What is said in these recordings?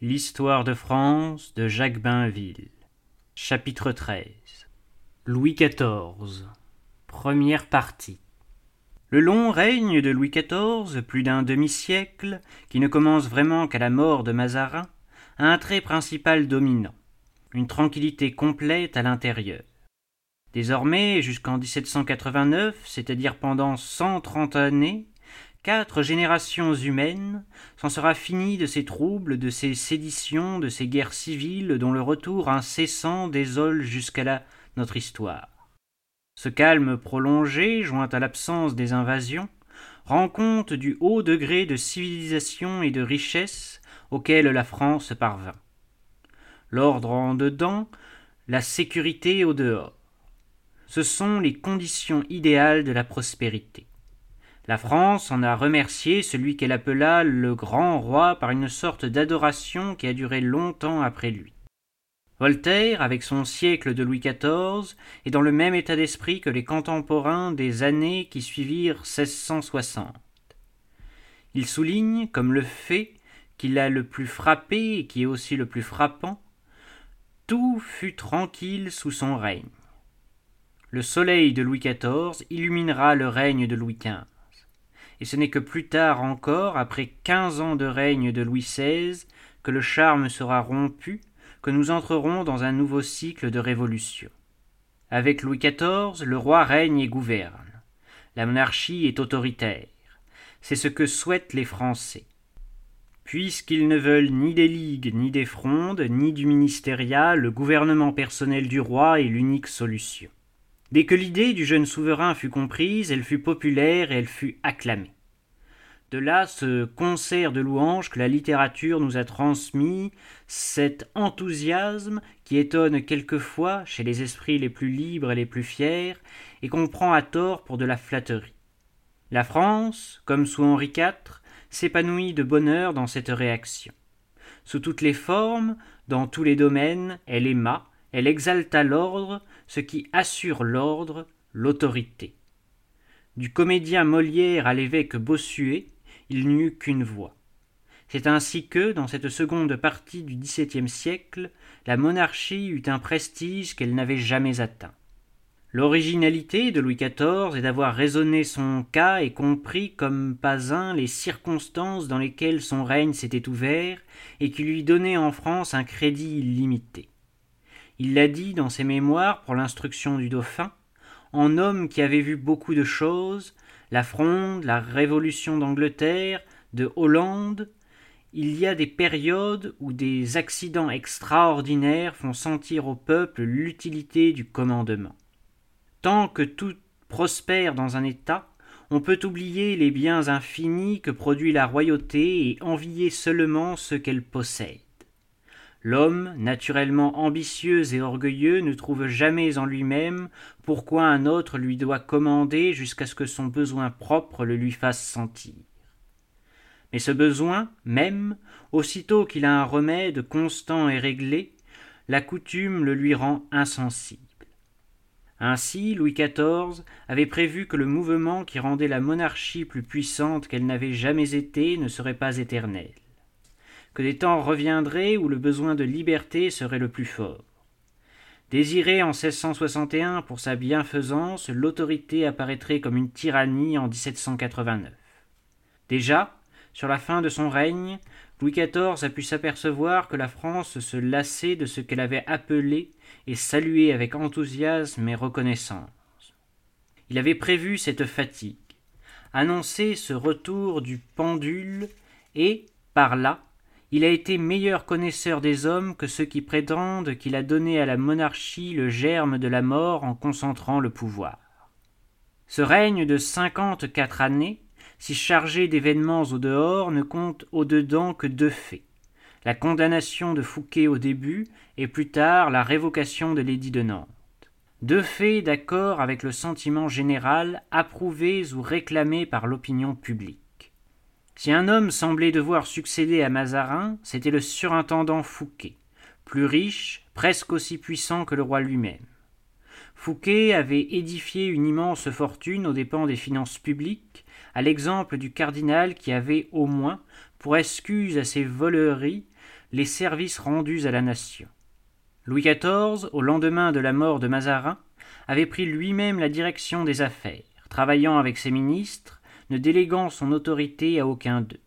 L'histoire de France de Jacques Bainville. Chapitre XIII. Louis XIV. Première partie. Le long règne de Louis XIV, plus d'un demi-siècle, qui ne commence vraiment qu'à la mort de Mazarin, a un trait principal dominant, une tranquillité complète à l'intérieur. Désormais, jusqu'en 1789, c'est-à-dire pendant cent trente années, quatre générations humaines, s'en sera fini de ces troubles, de ces séditions, de ces guerres civiles dont le retour incessant désole jusqu'à là notre histoire. Ce calme prolongé, joint à l'absence des invasions, rend compte du haut degré de civilisation et de richesse auquel la France parvint. L'ordre en dedans, la sécurité au dehors. Ce sont les conditions idéales de la prospérité. La France en a remercié celui qu'elle appela le grand roi par une sorte d'adoration qui a duré longtemps après lui. Voltaire, avec son siècle de Louis XIV, est dans le même état d'esprit que les contemporains des années qui suivirent 1660. Il souligne, comme le fait qu'il a le plus frappé et qui est aussi le plus frappant, tout fut tranquille sous son règne. Le soleil de Louis XIV illuminera le règne de Louis XV et ce n'est que plus tard encore, après quinze ans de règne de Louis XVI, que le charme sera rompu, que nous entrerons dans un nouveau cycle de révolution. Avec Louis XIV, le roi règne et gouverne. La monarchie est autoritaire. C'est ce que souhaitent les Français. Puisqu'ils ne veulent ni des ligues, ni des frondes, ni du ministériat, le gouvernement personnel du roi est l'unique solution. Dès que l'idée du jeune souverain fut comprise, elle fut populaire et elle fut acclamée. De là ce concert de louanges que la littérature nous a transmis, cet enthousiasme qui étonne quelquefois chez les esprits les plus libres et les plus fiers, et qu'on prend à tort pour de la flatterie. La France, comme sous Henri IV, s'épanouit de bonheur dans cette réaction. Sous toutes les formes, dans tous les domaines, elle aima, elle exalta l'ordre, ce qui assure l'ordre, l'autorité. Du comédien Molière à l'évêque Bossuet, il n'y eut qu'une voix. C'est ainsi que, dans cette seconde partie du XVIIe siècle, la monarchie eut un prestige qu'elle n'avait jamais atteint. L'originalité de Louis XIV est d'avoir raisonné son cas et compris comme pas un les circonstances dans lesquelles son règne s'était ouvert et qui lui donnaient en France un crédit illimité. Il l'a dit dans ses mémoires pour l'instruction du dauphin, en homme qui avait vu beaucoup de choses, la fronde, la révolution d'Angleterre, de Hollande, il y a des périodes où des accidents extraordinaires font sentir au peuple l'utilité du commandement. Tant que tout prospère dans un État, on peut oublier les biens infinis que produit la royauté et envier seulement ce qu'elle possède. L'homme, naturellement ambitieux et orgueilleux, ne trouve jamais en lui-même pourquoi un autre lui doit commander jusqu'à ce que son besoin propre le lui fasse sentir. Mais ce besoin, même, aussitôt qu'il a un remède constant et réglé, la coutume le lui rend insensible. Ainsi, Louis XIV avait prévu que le mouvement qui rendait la monarchie plus puissante qu'elle n'avait jamais été ne serait pas éternel que des temps reviendraient où le besoin de liberté serait le plus fort. Désiré en 1661 pour sa bienfaisance, l'autorité apparaîtrait comme une tyrannie en 1789. Déjà, sur la fin de son règne, Louis XIV a pu s'apercevoir que la France se lassait de ce qu'elle avait appelé et salué avec enthousiasme et reconnaissance. Il avait prévu cette fatigue, annoncé ce retour du pendule et, par là, il a été meilleur connaisseur des hommes que ceux qui prétendent qu'il a donné à la monarchie le germe de la mort en concentrant le pouvoir. Ce règne de cinquante-quatre années, si chargé d'événements au dehors, ne compte au dedans que deux faits la condamnation de Fouquet au début et plus tard la révocation de l'édit de Nantes. Deux faits d'accord avec le sentiment général, approuvés ou réclamés par l'opinion publique. Si un homme semblait devoir succéder à Mazarin, c'était le surintendant Fouquet, plus riche, presque aussi puissant que le roi lui-même. Fouquet avait édifié une immense fortune aux dépens des finances publiques, à l'exemple du cardinal qui avait au moins, pour excuse à ses voleries, les services rendus à la nation. Louis XIV, au lendemain de la mort de Mazarin, avait pris lui-même la direction des affaires, travaillant avec ses ministres, ne déléguant son autorité à aucun d'eux.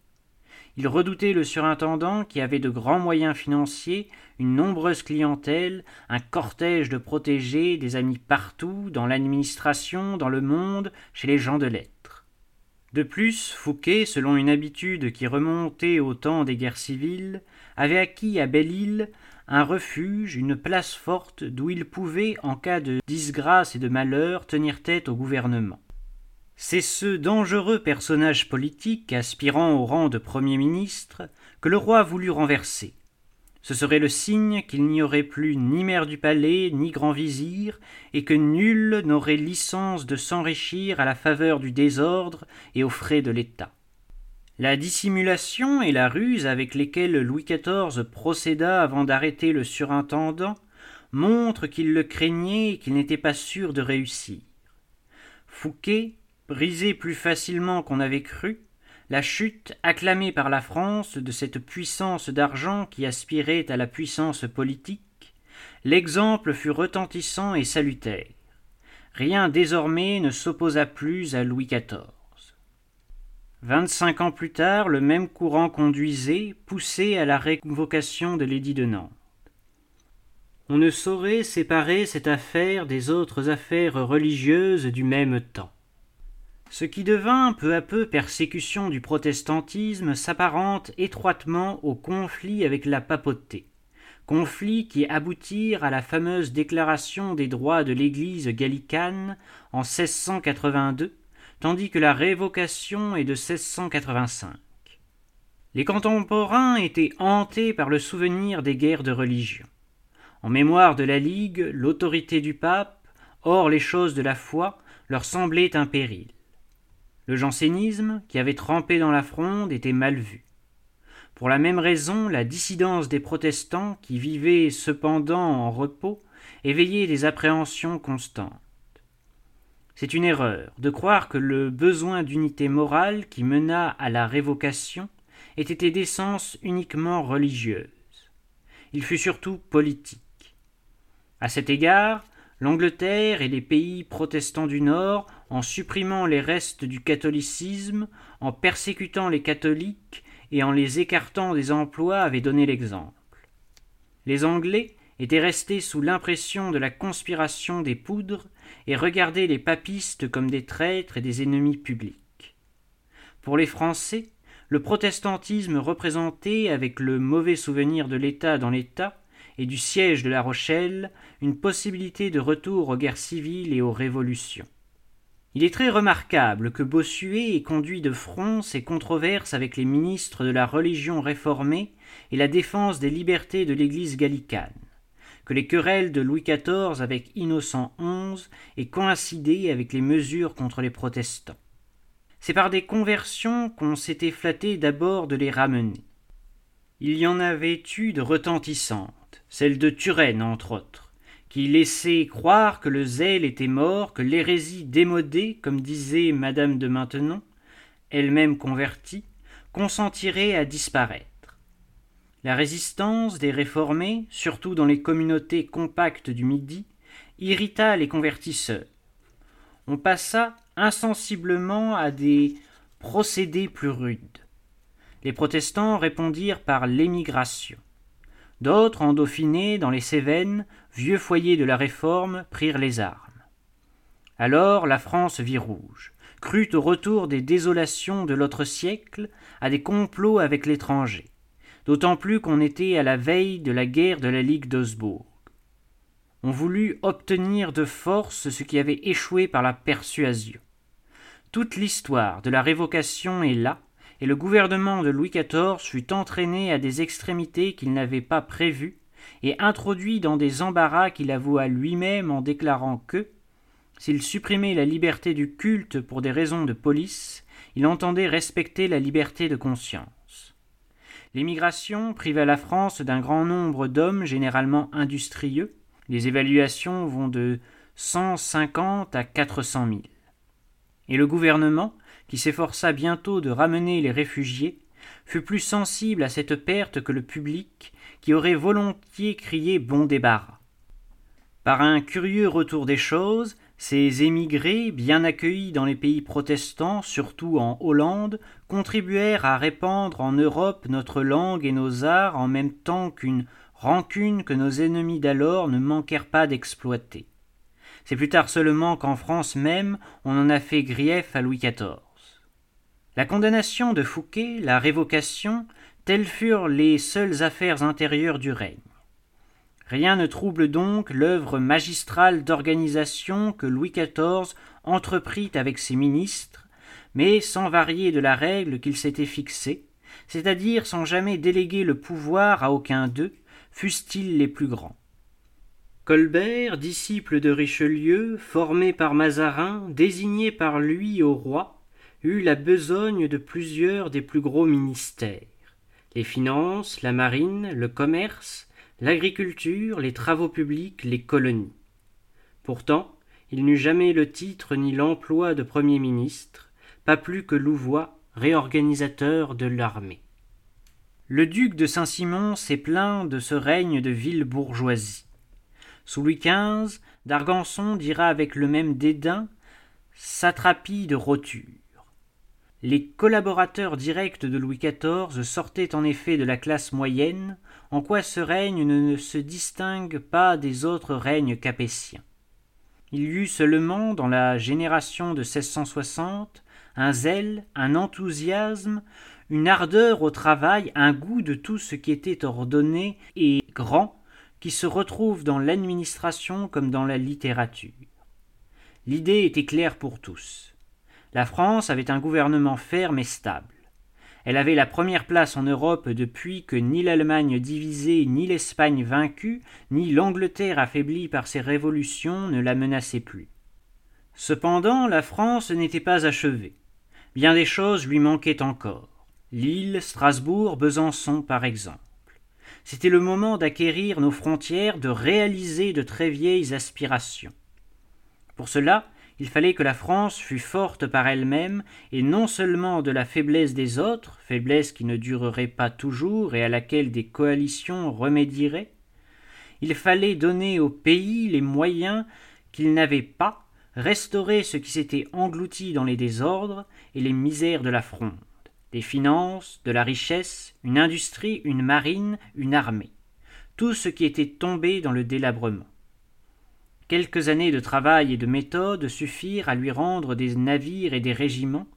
Il redoutait le surintendant qui avait de grands moyens financiers, une nombreuse clientèle, un cortège de protégés, des amis partout, dans l'administration, dans le monde, chez les gens de lettres. De plus, Fouquet, selon une habitude qui remontait au temps des guerres civiles, avait acquis à Belle-Île un refuge, une place forte d'où il pouvait, en cas de disgrâce et de malheur, tenir tête au gouvernement. C'est ce dangereux personnage politique, aspirant au rang de Premier ministre, que le roi voulut renverser. Ce serait le signe qu'il n'y aurait plus ni maire du palais, ni grand vizir, et que nul n'aurait licence de s'enrichir à la faveur du désordre et aux frais de l'État. La dissimulation et la ruse avec lesquelles Louis XIV procéda avant d'arrêter le surintendant montrent qu'il le craignait et qu'il n'était pas sûr de réussir. Fouquet, brisé plus facilement qu'on avait cru, la chute acclamée par la France de cette puissance d'argent qui aspirait à la puissance politique, l'exemple fut retentissant et salutaire. Rien désormais ne s'opposa plus à Louis XIV. Vingt-cinq ans plus tard, le même courant conduisait, poussé à la révocation de l'édit de Nantes. On ne saurait séparer cette affaire des autres affaires religieuses du même temps. Ce qui devint peu à peu persécution du protestantisme s'apparente étroitement au conflit avec la papauté, conflit qui aboutirent à la fameuse déclaration des droits de l'Église gallicane en 1682, tandis que la révocation est de 1685. Les contemporains étaient hantés par le souvenir des guerres de religion. En mémoire de la Ligue, l'autorité du pape, hors les choses de la foi, leur semblait un péril. Le jansénisme, qui avait trempé dans la fronde, était mal vu. Pour la même raison, la dissidence des protestants, qui vivaient cependant en repos, éveillait des appréhensions constantes. C'est une erreur de croire que le besoin d'unité morale qui mena à la révocation ait été d'essence uniquement religieuse. Il fut surtout politique. À cet égard, L'Angleterre et les pays protestants du Nord, en supprimant les restes du catholicisme, en persécutant les catholiques et en les écartant des emplois, avaient donné l'exemple. Les Anglais étaient restés sous l'impression de la conspiration des poudres et regardaient les papistes comme des traîtres et des ennemis publics. Pour les Français, le protestantisme représentait, avec le mauvais souvenir de l'État dans l'État, et du siège de La Rochelle une possibilité de retour aux guerres civiles et aux révolutions. Il est très remarquable que Bossuet ait conduit de front ses controverses avec les ministres de la religion réformée et la défense des libertés de l'Église gallicane, que les querelles de Louis XIV avec Innocent XI aient coïncidé avec les mesures contre les protestants. C'est par des conversions qu'on s'était flatté d'abord de les ramener. Il y en avait eu de retentissantes celle de Turenne entre autres, qui laissait croire que le zèle était mort, que l'hérésie démodée, comme disait madame de Maintenon, elle-même convertie, consentirait à disparaître. La résistance des réformés, surtout dans les communautés compactes du Midi, irrita les convertisseurs. On passa insensiblement à des procédés plus rudes. Les protestants répondirent par l'émigration. D'autres, en Dauphiné, dans les Cévennes, vieux foyers de la Réforme, prirent les armes. Alors la France vit rouge, crut au retour des désolations de l'autre siècle, à des complots avec l'étranger, d'autant plus qu'on était à la veille de la guerre de la Ligue d'Augsbourg. On voulut obtenir de force ce qui avait échoué par la persuasion. Toute l'histoire de la révocation est là, et le gouvernement de Louis XIV fut entraîné à des extrémités qu'il n'avait pas prévues, et introduit dans des embarras qu'il avoua lui-même en déclarant que, s'il supprimait la liberté du culte pour des raisons de police, il entendait respecter la liberté de conscience. L'émigration priva la France d'un grand nombre d'hommes généralement industrieux. Les évaluations vont de cent cinquante à quatre cent mille. Et le gouvernement, qui s'efforça bientôt de ramener les réfugiés, fut plus sensible à cette perte que le public, qui aurait volontiers crié bon débarras. Par un curieux retour des choses, ces émigrés, bien accueillis dans les pays protestants, surtout en Hollande, contribuèrent à répandre en Europe notre langue et nos arts en même temps qu'une rancune que nos ennemis d'alors ne manquèrent pas d'exploiter. C'est plus tard seulement qu'en France même on en a fait grief à Louis XIV. La condamnation de Fouquet, la révocation, telles furent les seules affaires intérieures du règne. Rien ne trouble donc l'œuvre magistrale d'organisation que Louis XIV entreprit avec ses ministres, mais sans varier de la règle qu'il s'était fixée, c'est-à-dire sans jamais déléguer le pouvoir à aucun d'eux, fussent-ils les plus grands. Colbert, disciple de Richelieu, formé par Mazarin, désigné par lui au roi, eut la besogne de plusieurs des plus gros ministères les finances, la marine, le commerce, l'agriculture, les travaux publics, les colonies. Pourtant, il n'eut jamais le titre ni l'emploi de Premier ministre, pas plus que Louvois, réorganisateur de l'armée. Le duc de Saint-Simon s'est plaint de ce règne de ville bourgeoisie. Sous Louis XV, d'Argançon dira avec le même dédain satrapie de roture. Les collaborateurs directs de Louis XIV sortaient en effet de la classe moyenne, en quoi ce règne ne se distingue pas des autres règnes capétiens. Il y eut seulement, dans la génération de 1660, un zèle, un enthousiasme, une ardeur au travail, un goût de tout ce qui était ordonné et grand, qui se retrouve dans l'administration comme dans la littérature. L'idée était claire pour tous. La France avait un gouvernement ferme et stable. Elle avait la première place en Europe depuis que ni l'Allemagne divisée, ni l'Espagne vaincue, ni l'Angleterre affaiblie par ses révolutions ne la menaçaient plus. Cependant, la France n'était pas achevée. Bien des choses lui manquaient encore. Lille, Strasbourg, Besançon, par exemple. C'était le moment d'acquérir nos frontières, de réaliser de très vieilles aspirations. Pour cela, il fallait que la France fût forte par elle-même, et non seulement de la faiblesse des autres, faiblesse qui ne durerait pas toujours et à laquelle des coalitions remédieraient. Il fallait donner au pays les moyens qu'il n'avait pas, restaurer ce qui s'était englouti dans les désordres et les misères de la fronde, des finances, de la richesse, une industrie, une marine, une armée, tout ce qui était tombé dans le délabrement. Quelques années de travail et de méthode suffirent à lui rendre des navires et des régiments,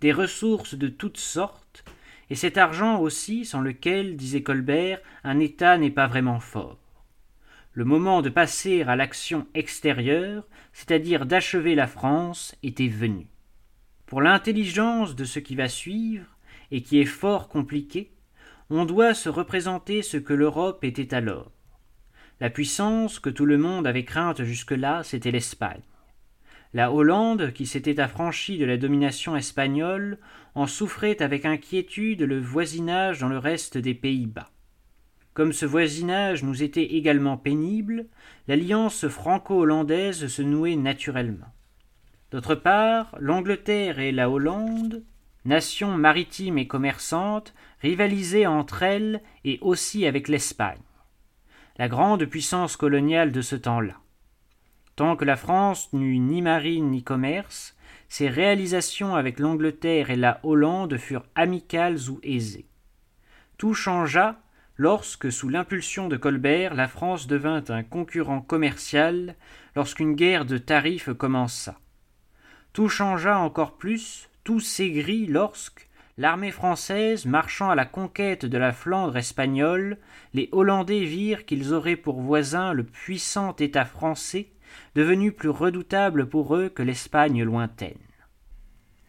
des ressources de toutes sortes, et cet argent aussi sans lequel, disait Colbert, un État n'est pas vraiment fort. Le moment de passer à l'action extérieure, c'est-à-dire d'achever la France, était venu. Pour l'intelligence de ce qui va suivre, et qui est fort compliqué, on doit se représenter ce que l'Europe était alors. La puissance que tout le monde avait crainte jusque-là, c'était l'Espagne. La Hollande, qui s'était affranchie de la domination espagnole, en souffrait avec inquiétude le voisinage dans le reste des Pays-Bas. Comme ce voisinage nous était également pénible, l'alliance franco-hollandaise se nouait naturellement. D'autre part, l'Angleterre et la Hollande, nations maritimes et commerçantes, rivalisaient entre elles et aussi avec l'Espagne la grande puissance coloniale de ce temps-là. Tant que la France n'eut ni marine ni commerce, ses réalisations avec l'Angleterre et la Hollande furent amicales ou aisées. Tout changea lorsque, sous l'impulsion de Colbert, la France devint un concurrent commercial, lorsqu'une guerre de tarifs commença. Tout changea encore plus, tout s'aigrit lorsque, l'armée française marchant à la conquête de la Flandre espagnole, les Hollandais virent qu'ils auraient pour voisin le puissant État français, devenu plus redoutable pour eux que l'Espagne lointaine.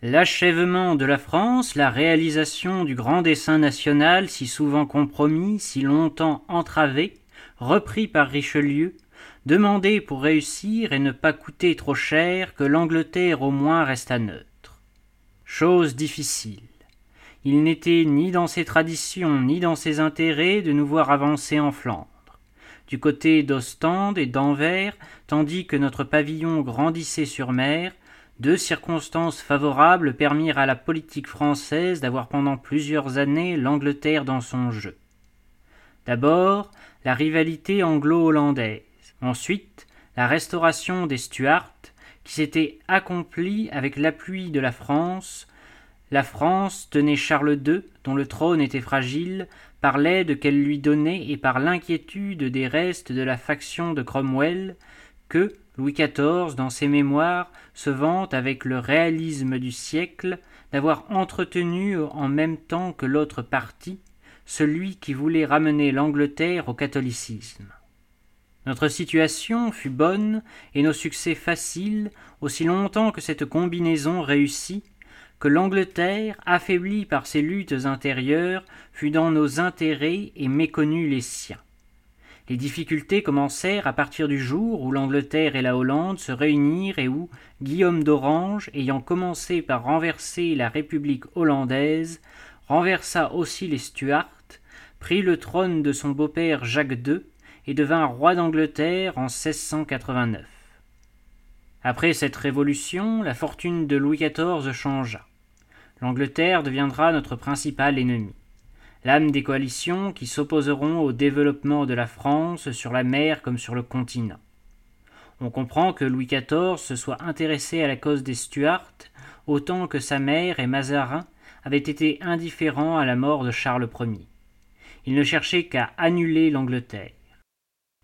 L'achèvement de la France, la réalisation du grand dessein national si souvent compromis, si longtemps entravé, repris par Richelieu, demandait pour réussir et ne pas coûter trop cher que l'Angleterre au moins restât neutre. Chose difficile. Il n'était ni dans ses traditions ni dans ses intérêts de nous voir avancer en Flandre. Du côté d'Ostende et d'Anvers, tandis que notre pavillon grandissait sur mer, deux circonstances favorables permirent à la politique française d'avoir pendant plusieurs années l'Angleterre dans son jeu. D'abord, la rivalité anglo-hollandaise, ensuite, la restauration des Stuarts, qui s'était accomplie avec l'appui de la France. La France tenait Charles II, dont le trône était fragile, par l'aide qu'elle lui donnait et par l'inquiétude des restes de la faction de Cromwell, que Louis XIV, dans ses mémoires, se vante avec le réalisme du siècle d'avoir entretenu en même temps que l'autre parti, celui qui voulait ramener l'Angleterre au catholicisme. Notre situation fut bonne et nos succès faciles aussi longtemps que cette combinaison réussit, que l'Angleterre, affaiblie par ses luttes intérieures, fut dans nos intérêts et méconnut les siens. Les difficultés commencèrent à partir du jour où l'Angleterre et la Hollande se réunirent et où Guillaume d'Orange, ayant commencé par renverser la République hollandaise, renversa aussi les Stuarts, prit le trône de son beau-père Jacques II et devint roi d'Angleterre en 1689. Après cette révolution, la fortune de Louis XIV changea. L'Angleterre deviendra notre principal ennemi, l'âme des coalitions qui s'opposeront au développement de la France sur la mer comme sur le continent. On comprend que Louis XIV se soit intéressé à la cause des Stuarts autant que sa mère et Mazarin avaient été indifférents à la mort de Charles Ier. Il ne cherchait qu'à annuler l'Angleterre.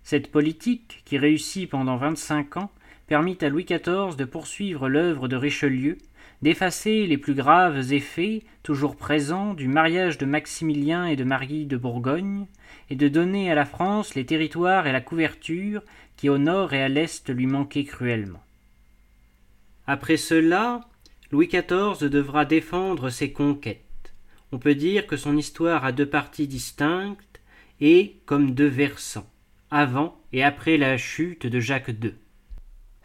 Cette politique, qui réussit pendant vingt-cinq ans, permit à Louis XIV de poursuivre l'œuvre de Richelieu, d'effacer les plus graves effets, toujours présents, du mariage de Maximilien et de Marie de Bourgogne, et de donner à la France les territoires et la couverture qui au nord et à l'est lui manquaient cruellement. Après cela, Louis XIV devra défendre ses conquêtes. On peut dire que son histoire a deux parties distinctes et comme deux versants avant et après la chute de Jacques II.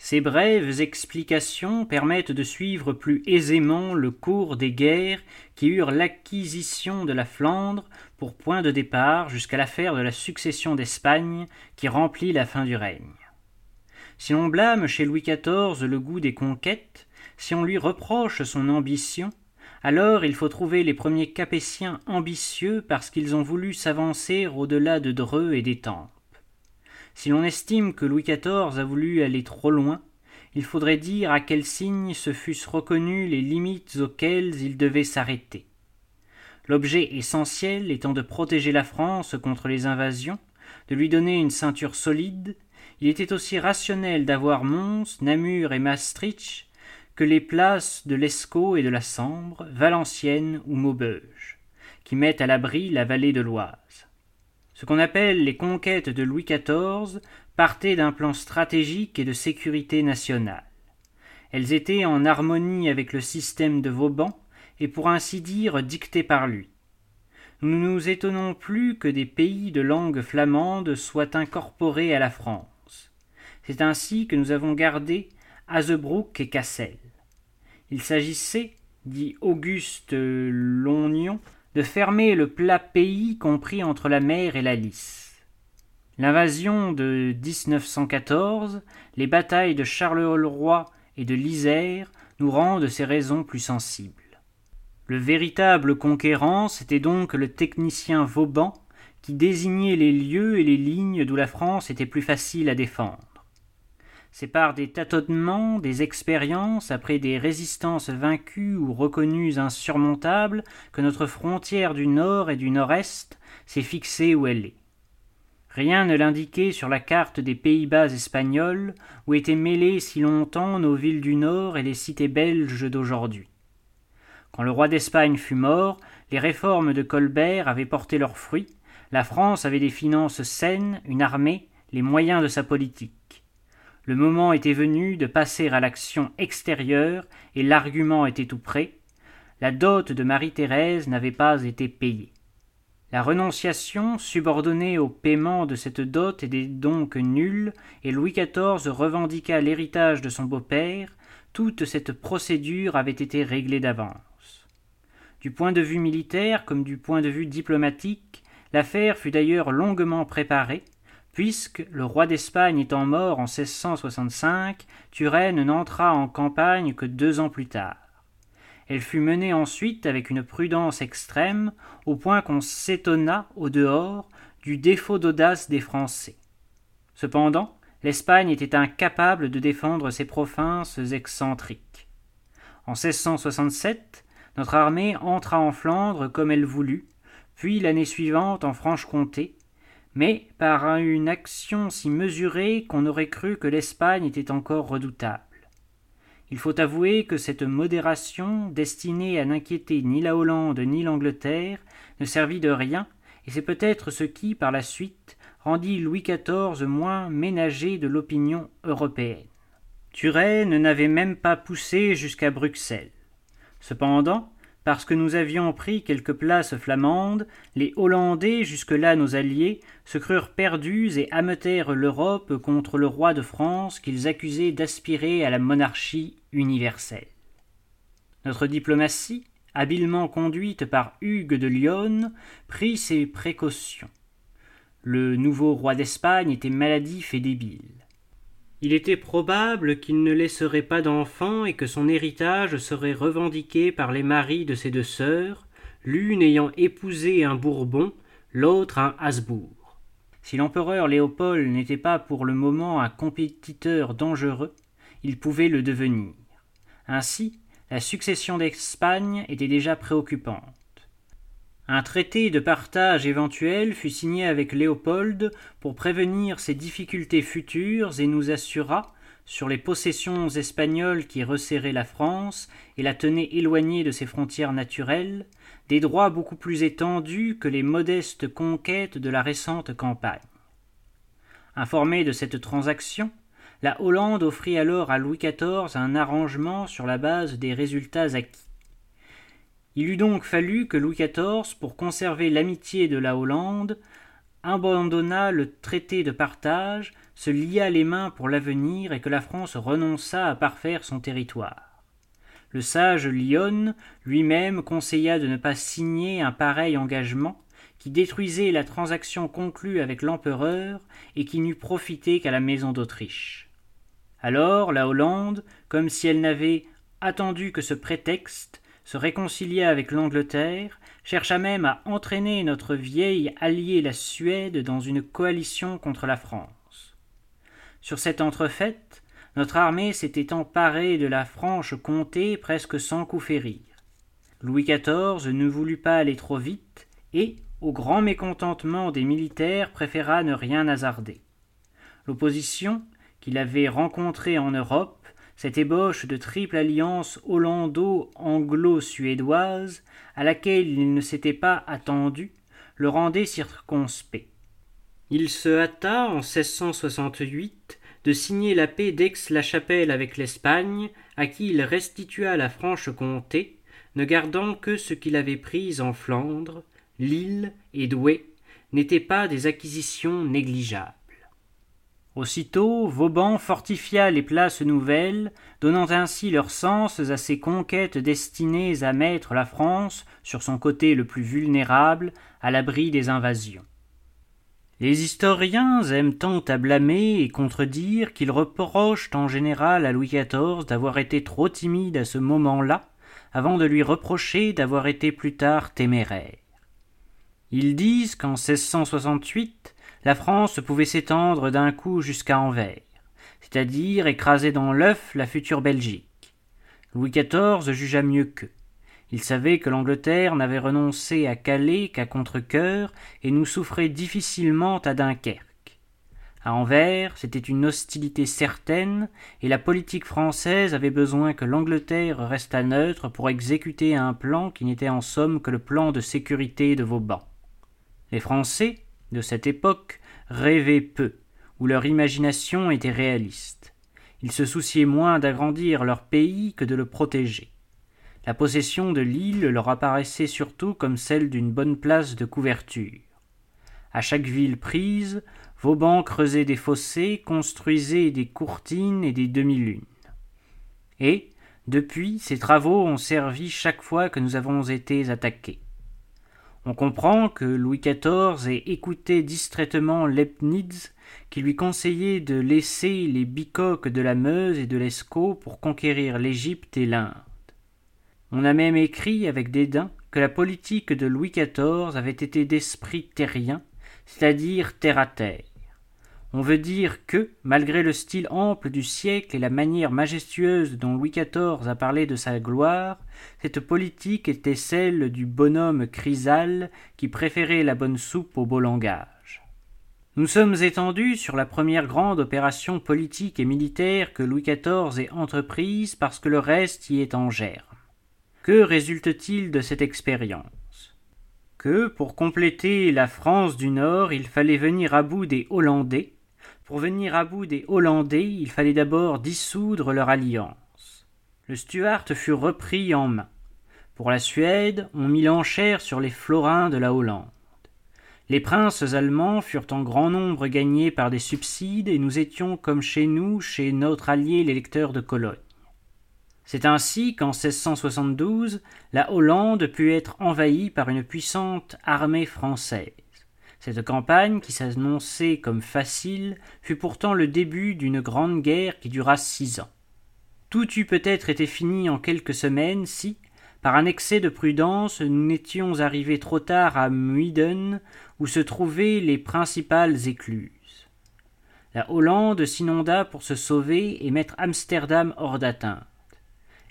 Ces brèves explications permettent de suivre plus aisément le cours des guerres qui eurent l'acquisition de la Flandre pour point de départ jusqu'à l'affaire de la succession d'Espagne qui remplit la fin du règne. Si l'on blâme chez Louis XIV le goût des conquêtes, si on lui reproche son ambition, alors il faut trouver les premiers Capétiens ambitieux parce qu'ils ont voulu s'avancer au-delà de Dreux et d'Étampes. Si l'on estime que Louis XIV a voulu aller trop loin, il faudrait dire à quels signes se fussent reconnues les limites auxquelles il devait s'arrêter. L'objet essentiel étant de protéger la France contre les invasions, de lui donner une ceinture solide, il était aussi rationnel d'avoir Mons, Namur et Maastricht que les places de l'Escaut et de la Sambre, Valenciennes ou Maubeuge, qui mettent à l'abri la vallée de l'Oise. Ce qu'on appelle les conquêtes de Louis XIV partaient d'un plan stratégique et de sécurité nationale. Elles étaient en harmonie avec le système de Vauban et pour ainsi dire dictées par lui. Nous ne nous étonnons plus que des pays de langue flamande soient incorporés à la France. C'est ainsi que nous avons gardé Hazebrouck et Cassel. Il s'agissait, dit Auguste Longnon, de fermer le plat pays compris entre la mer et la Lys. L'invasion de 1914, les batailles de Charleroi et de l'Isère nous rendent ces raisons plus sensibles. Le véritable conquérant, c'était donc le technicien Vauban qui désignait les lieux et les lignes d'où la France était plus facile à défendre. C'est par des tâtonnements, des expériences, après des résistances vaincues ou reconnues insurmontables, que notre frontière du nord et du nord-est s'est fixée où elle est. Rien ne l'indiquait sur la carte des Pays-Bas espagnols, où étaient mêlées si longtemps nos villes du nord et les cités belges d'aujourd'hui. Quand le roi d'Espagne fut mort, les réformes de Colbert avaient porté leurs fruits, la France avait des finances saines, une armée, les moyens de sa politique. Le moment était venu de passer à l'action extérieure, et l'argument était tout prêt. La dot de Marie-Thérèse n'avait pas été payée. La renonciation, subordonnée au paiement de cette dot, était donc nulle, et Louis XIV revendiqua l'héritage de son beau-père. Toute cette procédure avait été réglée d'avance. Du point de vue militaire comme du point de vue diplomatique, l'affaire fut d'ailleurs longuement préparée, puisque, le roi d'Espagne étant mort en 1665, Turenne n'entra en campagne que deux ans plus tard. Elle fut menée ensuite avec une prudence extrême, au point qu'on s'étonna, au dehors, du défaut d'audace des Français. Cependant, l'Espagne était incapable de défendre ses provinces excentriques. En 1667, notre armée entra en Flandre comme elle voulut, puis l'année suivante en Franche-Comté, mais par une action si mesurée qu'on aurait cru que l'Espagne était encore redoutable. Il faut avouer que cette modération, destinée à n'inquiéter ni la Hollande ni l'Angleterre, ne servit de rien, et c'est peut-être ce qui, par la suite, rendit Louis XIV moins ménager de l'opinion européenne. Turenne n'avait même pas poussé jusqu'à Bruxelles. Cependant, parce que nous avions pris quelques places flamandes, les Hollandais, jusque-là nos alliés, se crurent perdus et ameutèrent l'Europe contre le roi de France qu'ils accusaient d'aspirer à la monarchie universelle. Notre diplomatie, habilement conduite par Hugues de Lyon, prit ses précautions. Le nouveau roi d'Espagne était maladif et débile. Il était probable qu'il ne laisserait pas d'enfants et que son héritage serait revendiqué par les maris de ses deux sœurs, l'une ayant épousé un Bourbon, l'autre un Habsbourg. Si l'empereur Léopold n'était pas pour le moment un compétiteur dangereux, il pouvait le devenir. Ainsi, la succession d'Espagne était déjà préoccupante. Un traité de partage éventuel fut signé avec Léopold pour prévenir ces difficultés futures et nous assura, sur les possessions espagnoles qui resserraient la France et la tenaient éloignée de ses frontières naturelles, des droits beaucoup plus étendus que les modestes conquêtes de la récente campagne. Informé de cette transaction, la Hollande offrit alors à Louis XIV un arrangement sur la base des résultats acquis. Il eût donc fallu que Louis XIV, pour conserver l'amitié de la Hollande, abandonnât le traité de partage, se lia les mains pour l'avenir et que la France renonçât à parfaire son territoire. Le sage Lyon lui-même conseilla de ne pas signer un pareil engagement qui détruisait la transaction conclue avec l'empereur et qui n'eût profité qu'à la maison d'Autriche. Alors la Hollande, comme si elle n'avait attendu que ce prétexte, se réconcilia avec l'Angleterre, chercha même à entraîner notre vieille alliée la Suède dans une coalition contre la France. Sur cette entrefaite, notre armée s'était emparée de la Franche-Comté presque sans coup férir. Louis XIV ne voulut pas aller trop vite et, au grand mécontentement des militaires, préféra ne rien hasarder. L'opposition, qu'il avait rencontrée en Europe, cette ébauche de triple alliance hollando-anglo-suédoise, à laquelle il ne s'était pas attendu, le rendait circonspect. Il se hâta en 1668 de signer la paix d'Aix-la-Chapelle avec l'Espagne, à qui il restitua la Franche-Comté, ne gardant que ce qu'il avait pris en Flandre, Lille et Douai, n'étaient pas des acquisitions négligeables. Aussitôt, Vauban fortifia les places nouvelles, donnant ainsi leur sens à ses conquêtes destinées à mettre la France, sur son côté le plus vulnérable, à l'abri des invasions. Les historiens aiment tant à blâmer et contredire qu'ils reprochent en général à Louis XIV d'avoir été trop timide à ce moment-là, avant de lui reprocher d'avoir été plus tard téméraire. Ils disent qu'en 1668, la France pouvait s'étendre d'un coup jusqu'à Anvers, c'est-à-dire écraser dans l'œuf la future Belgique. Louis XIV jugea mieux qu'eux. Il savait que l'Angleterre n'avait renoncé à Calais qu'à contre-cœur et nous souffrait difficilement à Dunkerque. À Anvers, c'était une hostilité certaine, et la politique française avait besoin que l'Angleterre restât neutre pour exécuter un plan qui n'était en somme que le plan de sécurité de Vauban. Les Français, de cette époque rêvaient peu, ou leur imagination était réaliste. Ils se souciaient moins d'agrandir leur pays que de le protéger. La possession de l'île leur apparaissait surtout comme celle d'une bonne place de couverture. À chaque ville prise, Vauban creusait des fossés, construisait des courtines et des demi-lunes. Et, depuis, ces travaux ont servi chaque fois que nous avons été attaqués. On comprend que Louis XIV ait écouté distraitement Leibniz qui lui conseillait de laisser les bicoques de la Meuse et de l'Escaut pour conquérir l'Égypte et l'Inde. On a même écrit avec dédain que la politique de Louis XIV avait été d'esprit terrien, c'est-à-dire terre à terre. On veut dire que, malgré le style ample du siècle et la manière majestueuse dont Louis XIV a parlé de sa gloire, cette politique était celle du bonhomme Chrysale qui préférait la bonne soupe au beau langage. Nous sommes étendus sur la première grande opération politique et militaire que Louis XIV ait entreprise parce que le reste y est en germe. Que résulte-t-il de cette expérience? Que, pour compléter la France du Nord, il fallait venir à bout des Hollandais. Pour venir à bout des Hollandais, il fallait d'abord dissoudre leur alliance. Le Stuart fut repris en main. Pour la Suède, on mit l'enchère sur les florins de la Hollande. Les princes allemands furent en grand nombre gagnés par des subsides, et nous étions comme chez nous, chez notre allié l'électeur de Cologne. C'est ainsi qu'en 1672, la Hollande put être envahie par une puissante armée française. Cette campagne, qui s'annonçait comme facile, fut pourtant le début d'une grande guerre qui dura six ans. Tout eût peut-être été fini en quelques semaines si, par un excès de prudence, nous n'étions arrivés trop tard à Muiden, où se trouvaient les principales écluses. La Hollande s'inonda pour se sauver et mettre Amsterdam hors d'atteinte.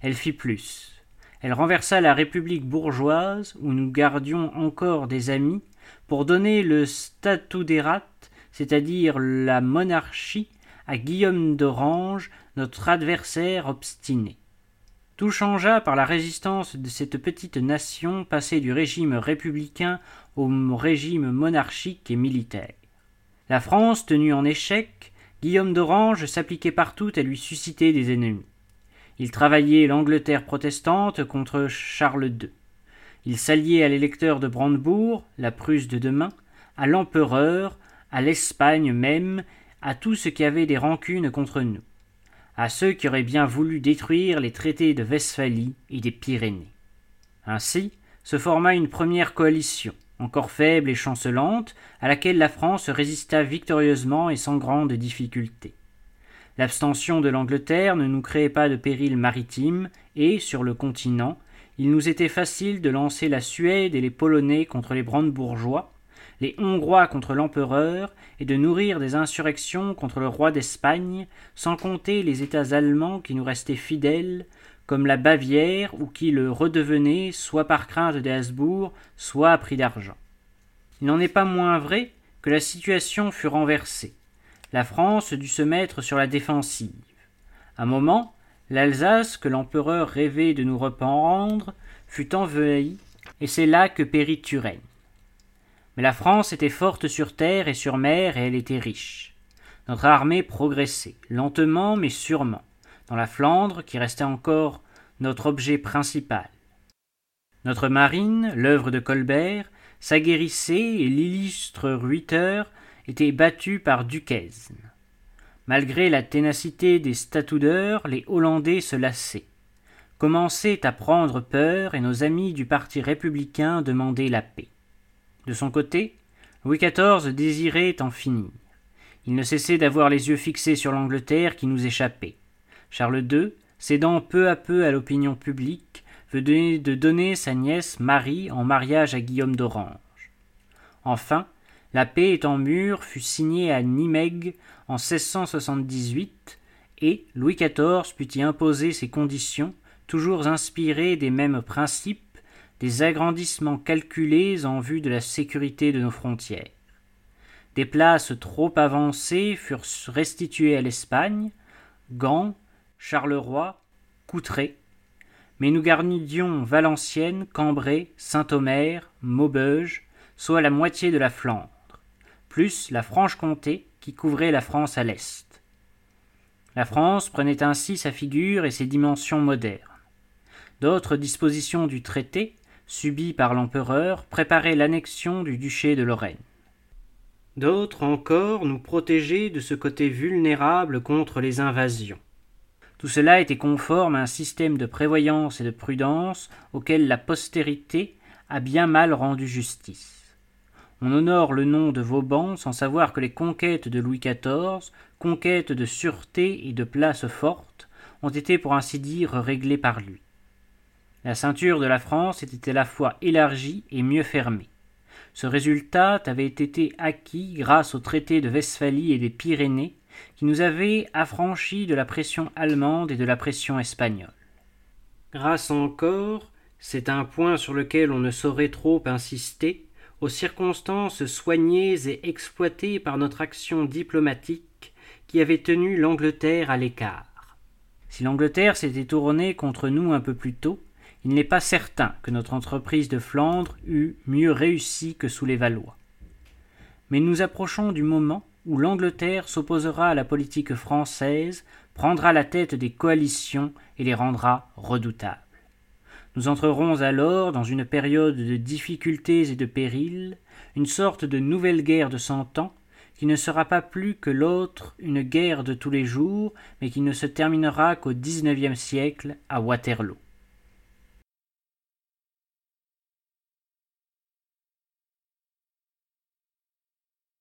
Elle fit plus. Elle renversa la République bourgeoise, où nous gardions encore des amis, pour donner le statuderat, c'est-à-dire la monarchie, à Guillaume d'Orange, notre adversaire obstiné. Tout changea par la résistance de cette petite nation passée du régime républicain au régime monarchique et militaire. La France tenue en échec, Guillaume d'Orange s'appliquait partout à lui susciter des ennemis. Il travaillait l'Angleterre protestante contre Charles II. Il s'alliait à l'électeur de Brandebourg, la Prusse de demain, à l'empereur, à l'Espagne même, à tous ceux qui avaient des rancunes contre nous, à ceux qui auraient bien voulu détruire les traités de Westphalie et des Pyrénées. Ainsi se forma une première coalition, encore faible et chancelante, à laquelle la France résista victorieusement et sans grande difficulté. L'abstention de l'Angleterre ne nous créait pas de péril maritime, et, sur le continent, il nous était facile de lancer la Suède et les Polonais contre les Brandebourgeois, les Hongrois contre l'empereur, et de nourrir des insurrections contre le roi d'Espagne, sans compter les États allemands qui nous restaient fidèles, comme la Bavière, ou qui le redevenaient soit par crainte des Habsbourg, soit à prix d'argent. Il n'en est pas moins vrai que la situation fut renversée la France dut se mettre sur la défensive. Un moment, l'Alsace, que l'empereur rêvait de nous reprendre, fut envahie, et c'est là que périt Turenne. Mais la France était forte sur terre et sur mer, et elle était riche. Notre armée progressait, lentement mais sûrement, dans la Flandre, qui restait encore notre objet principal. Notre marine, l'œuvre de Colbert, s'aguerrissait et l'illustre Ruyter était battu par Duquesne. Malgré la ténacité des statoudeurs, les Hollandais se lassaient, commençaient à prendre peur et nos amis du parti républicain demandaient la paix. De son côté, Louis XIV désirait en finir. Il ne cessait d'avoir les yeux fixés sur l'Angleterre qui nous échappait. Charles II, cédant peu à peu à l'opinion publique, venait de donner sa nièce Marie en mariage à Guillaume d'Orange. Enfin, la paix étant mûre fut signée à Nimègue en 1678 et Louis XIV put y imposer ses conditions, toujours inspirées des mêmes principes, des agrandissements calculés en vue de la sécurité de nos frontières. Des places trop avancées furent restituées à l'Espagne, Gand, Charleroi, Coutray, mais nous garnidions Valenciennes, Cambrai, Saint-Omer, Maubeuge, soit la moitié de la Flandre plus la Franche-Comté qui couvrait la France à l'est. La France prenait ainsi sa figure et ses dimensions modernes. D'autres dispositions du traité, subies par l'empereur, préparaient l'annexion du duché de Lorraine. D'autres encore nous protégeaient de ce côté vulnérable contre les invasions. Tout cela était conforme à un système de prévoyance et de prudence auquel la postérité a bien mal rendu justice. On honore le nom de Vauban sans savoir que les conquêtes de Louis XIV, conquêtes de sûreté et de places fortes, ont été pour ainsi dire réglées par lui. La ceinture de la France était à la fois élargie et mieux fermée. Ce résultat avait été acquis grâce au traité de Westphalie et des Pyrénées, qui nous avait affranchis de la pression allemande et de la pression espagnole. Grâce encore, c'est un point sur lequel on ne saurait trop insister, aux circonstances soignées et exploitées par notre action diplomatique qui avait tenu l'Angleterre à l'écart. Si l'Angleterre s'était tournée contre nous un peu plus tôt, il n'est pas certain que notre entreprise de Flandre eût mieux réussi que sous les Valois. Mais nous approchons du moment où l'Angleterre s'opposera à la politique française, prendra la tête des coalitions et les rendra redoutables. Nous entrerons alors dans une période de difficultés et de périls, une sorte de nouvelle guerre de cent ans, qui ne sera pas plus que l'autre une guerre de tous les jours, mais qui ne se terminera qu'au dix-neuvième siècle à Waterloo.